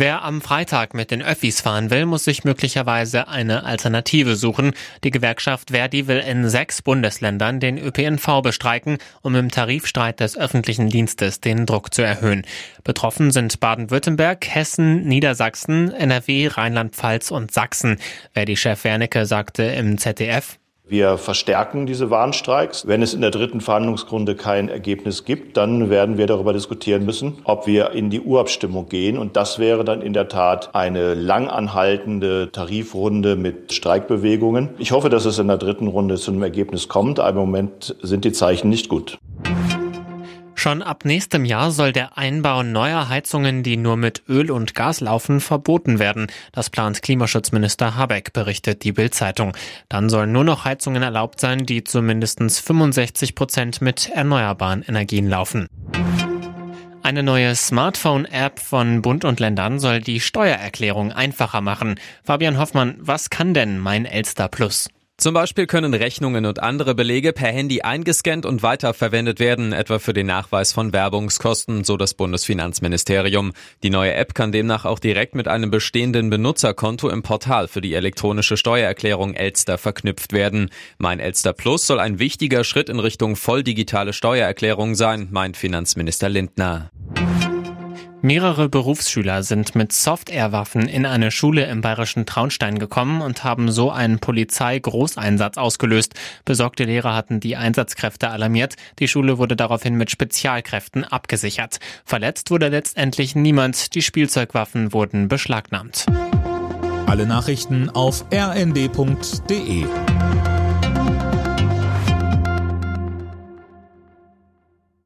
Wer am Freitag mit den Öffis fahren will, muss sich möglicherweise eine Alternative suchen. Die Gewerkschaft Verdi will in sechs Bundesländern den ÖPNV bestreiken, um im Tarifstreit des öffentlichen Dienstes den Druck zu erhöhen. Betroffen sind Baden-Württemberg, Hessen, Niedersachsen, NRW, Rheinland-Pfalz und Sachsen. Verdi-Chef Wernicke sagte im ZDF, wir verstärken diese Warnstreiks. Wenn es in der dritten Verhandlungsrunde kein Ergebnis gibt, dann werden wir darüber diskutieren müssen, ob wir in die Urabstimmung gehen. Und das wäre dann in der Tat eine lang anhaltende Tarifrunde mit Streikbewegungen. Ich hoffe, dass es in der dritten Runde zu einem Ergebnis kommt. Aber im Moment sind die Zeichen nicht gut. Schon ab nächstem Jahr soll der Einbau neuer Heizungen, die nur mit Öl und Gas laufen, verboten werden. Das plant Klimaschutzminister Habeck, berichtet die Bild-Zeitung. Dann sollen nur noch Heizungen erlaubt sein, die zu mindestens 65 Prozent mit erneuerbaren Energien laufen. Eine neue Smartphone-App von Bund und Ländern soll die Steuererklärung einfacher machen. Fabian Hoffmann, was kann denn mein Elster Plus? Zum Beispiel können Rechnungen und andere Belege per Handy eingescannt und weiterverwendet werden, etwa für den Nachweis von Werbungskosten, so das Bundesfinanzministerium. Die neue App kann demnach auch direkt mit einem bestehenden Benutzerkonto im Portal für die elektronische Steuererklärung Elster verknüpft werden. Mein Elster Plus soll ein wichtiger Schritt in Richtung voll digitale Steuererklärung sein, meint Finanzminister Lindner. Mehrere Berufsschüler sind mit Soft-Air-Waffen in eine Schule im bayerischen Traunstein gekommen und haben so einen Polizei-Großeinsatz ausgelöst. Besorgte Lehrer hatten die Einsatzkräfte alarmiert. Die Schule wurde daraufhin mit Spezialkräften abgesichert. Verletzt wurde letztendlich niemand. Die Spielzeugwaffen wurden beschlagnahmt. Alle Nachrichten auf rnd.de